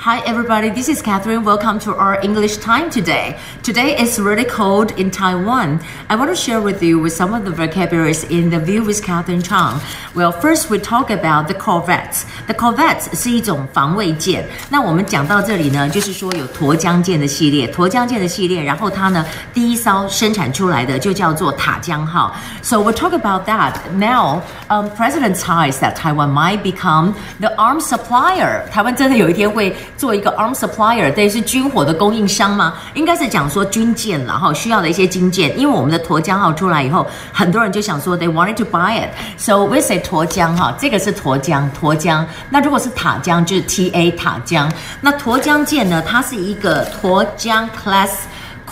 Hi, everybody. This is Catherine. Welcome to our English time today. Today is really cold in Taiwan. I want to share with you with some of the vocabularies in the View with Catherine Chang. Well, first we talk about the corvettes. The corvettes 是一种防卫舰。那我们讲到这里呢，就是说有沱江舰的系列，沱江舰的系列，然后它呢第一艘生产出来的就叫做塔江号。So we'll talk about that now. Um, President Tsai said Taiwan might become the arms supplier. 台湾真的有一天会 做一个 arm supplier，对，是军火的供应商吗？应该是讲说军舰了哈，需要的一些军舰。因为我们的沱江号出来以后，很多人就想说 they wanted to buy it。So we say 沱江哈，这个是沱江，沱江。那如果是塔江，就是 T A 塔江。那沱江舰呢，它是一个沱江 class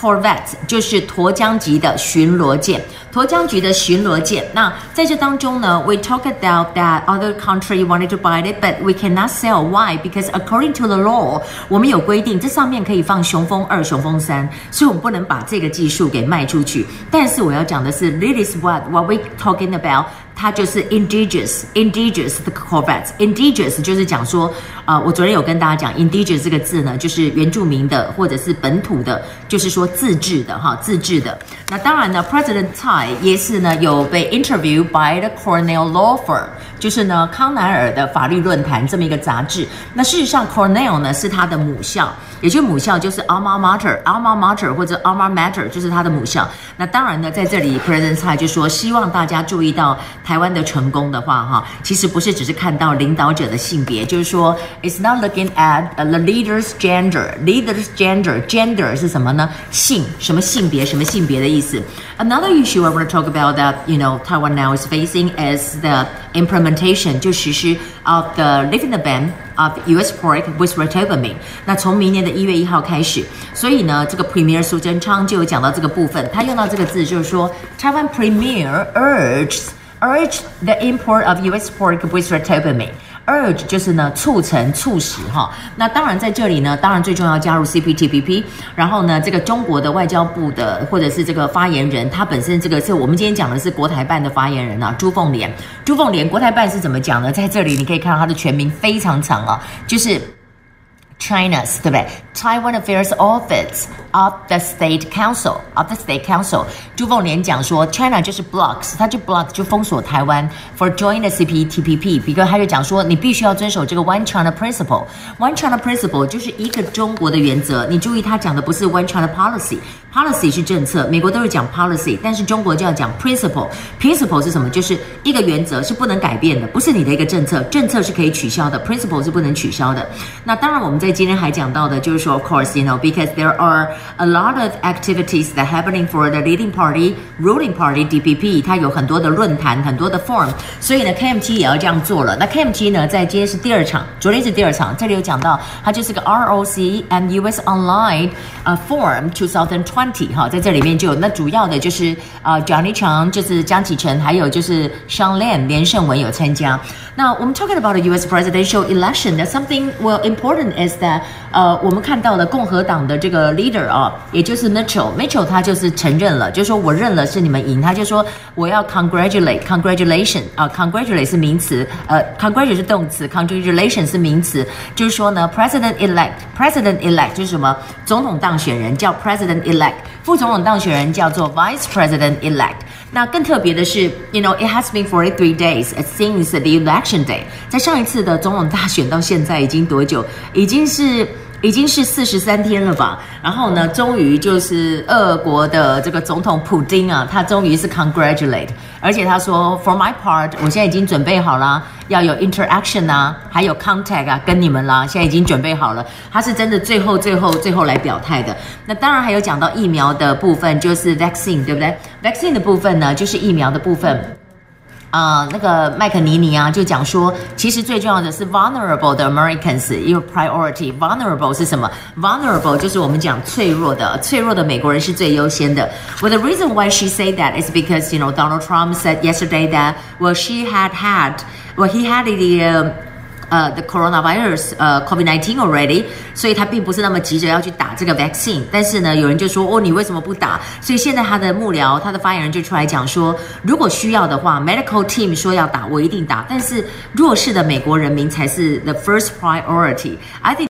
corvette，就是沱江级的巡逻舰。沱江级的巡逻舰，那在这当中呢，we talk about that other country wanted to buy it, but we cannot sell. Why? Because according to the law，我们有规定，这上面可以放雄风二、雄风三，所以我们不能把这个技术给卖出去。但是我要讲的是，this is what what we talking about。它就是 indigenous，indigenous 的 corvettes，indigenous 就是讲说，啊、呃，我昨天有跟大家讲，indigenous 这个字呢，就是原住民的或者是本土的，就是说自治的哈，自治的。那当然呢，President Tsai 也是呢有被 interview by the Cornell Law Firm，就是呢康奈尔的法律论坛这么一个杂志。那事实上，Cornell 呢是他的母校，也就是母校就是 alma mater，alma mater 或者 alma mater 就是他的母校。那当然呢，在这里 President Tsai 就说，希望大家注意到。湾的成功的话，哈，其实不是只是看到领导者的性别，就是说，it's not looking at the leader's gender. Leader's gender, gender 是什么呢？性，什么性别，什么性别的意思。Another issue I want to talk about that you know Taiwan now is facing is the implementation 就实施 of the lifting the ban of U.S. pork with ribofurane。那从明年的一月一号开始，所以呢，这个 Premier 苏贞昌就有讲到这个部分，他用到这个字就是说，Taiwan Premier urges。 Urge the import of U.S. pork with ribofurane. Urge 就是呢促成、促使哈。那当然在这里呢，当然最重要加入 CPTPP。然后呢，这个中国的外交部的或者是这个发言人，他本身这个是我们今天讲的是国台办的发言人啊，朱凤莲。朱凤莲国台办是怎么讲呢？在这里你可以看到他的全名非常长啊，就是。China's 对不对？Taiwan Affairs Office of the State Council of the State Council，朱凤莲讲说，China 就是 blocks，他就 block 就封锁台湾 for joining the CPTPP。比如他就讲说，你必须要遵守这个 One China Principle。One China Principle 就是一个中国的原则。你注意，他讲的不是 One China Policy，Policy 是政策，美国都是讲 Policy，但是中国就要讲 Principle。Principle 是什么？就是一个原则是不能改变的，不是你的一个政策，政策是可以取消的，Principle 是不能取消的。那当然我们在 今天还讲到的就是说，of course，you know，because there are a lot of activities that happening for the leading party, ruling party DPP，它有很多的论坛，很多的 forum，所以呢，KMT 也要这样做了。那 KMT 呢，在今天是第二场，昨天是第二场，这里有讲到，它就是个 ROC and US Online 呃 Forum 2020哈，在这里面就有那主要的就是呃 Johnny Chang，就是江启臣，还有就是 Sean Lam 连胜文有参加。那我们 talking about the US presidential election，that something well important is 在呃，我们看到了共和党的这个 leader 啊，也就是 Mitchell，Mitchell 他就是承认了，就是说我认了是你们赢，他就说我要 congratulate，congratulation 啊，congratulate 是名词，呃，congratulate 是动词，congratulation 是名词，就是说呢，president elect，president elect 就是什么总统当选人叫 president elect，副总统当选人叫做 vice president elect。那更特别的是，you know it has been forty three days since the election day，在上一次的总统大选到现在已经多久？已经是。已经是四十三天了吧，然后呢，终于就是俄国的这个总统普丁啊，他终于是 congratulate，而且他说 for my part，我现在已经准备好了，要有 interaction 啊，还有 contact 啊，跟你们啦，现在已经准备好了，他是真的最后最后最后来表态的。那当然还有讲到疫苗的部分，就是 vaccine，对不对？vaccine 的部分呢，就是疫苗的部分。啊、呃，那个麦肯尼尼啊，就讲说，其实最重要的是 vulnerable 的 Americans 因为 priority。vulnerable 是什么？vulnerable 就是我们讲脆弱的，脆弱的美国人是最优先的。Well, the reason why she say that is because you know Donald Trump said yesterday that well she had had well he had the、uh, 呃、，the coronavirus，呃，COVID-19 already，所以他并不是那么急着要去打这个 vaccine。但是呢，有人就说，哦，你为什么不打？所以现在他的幕僚，他的发言人就出来讲说，如果需要的话，medical team 说要打，我一定打。但是弱势的美国人民才是 the first priority。I think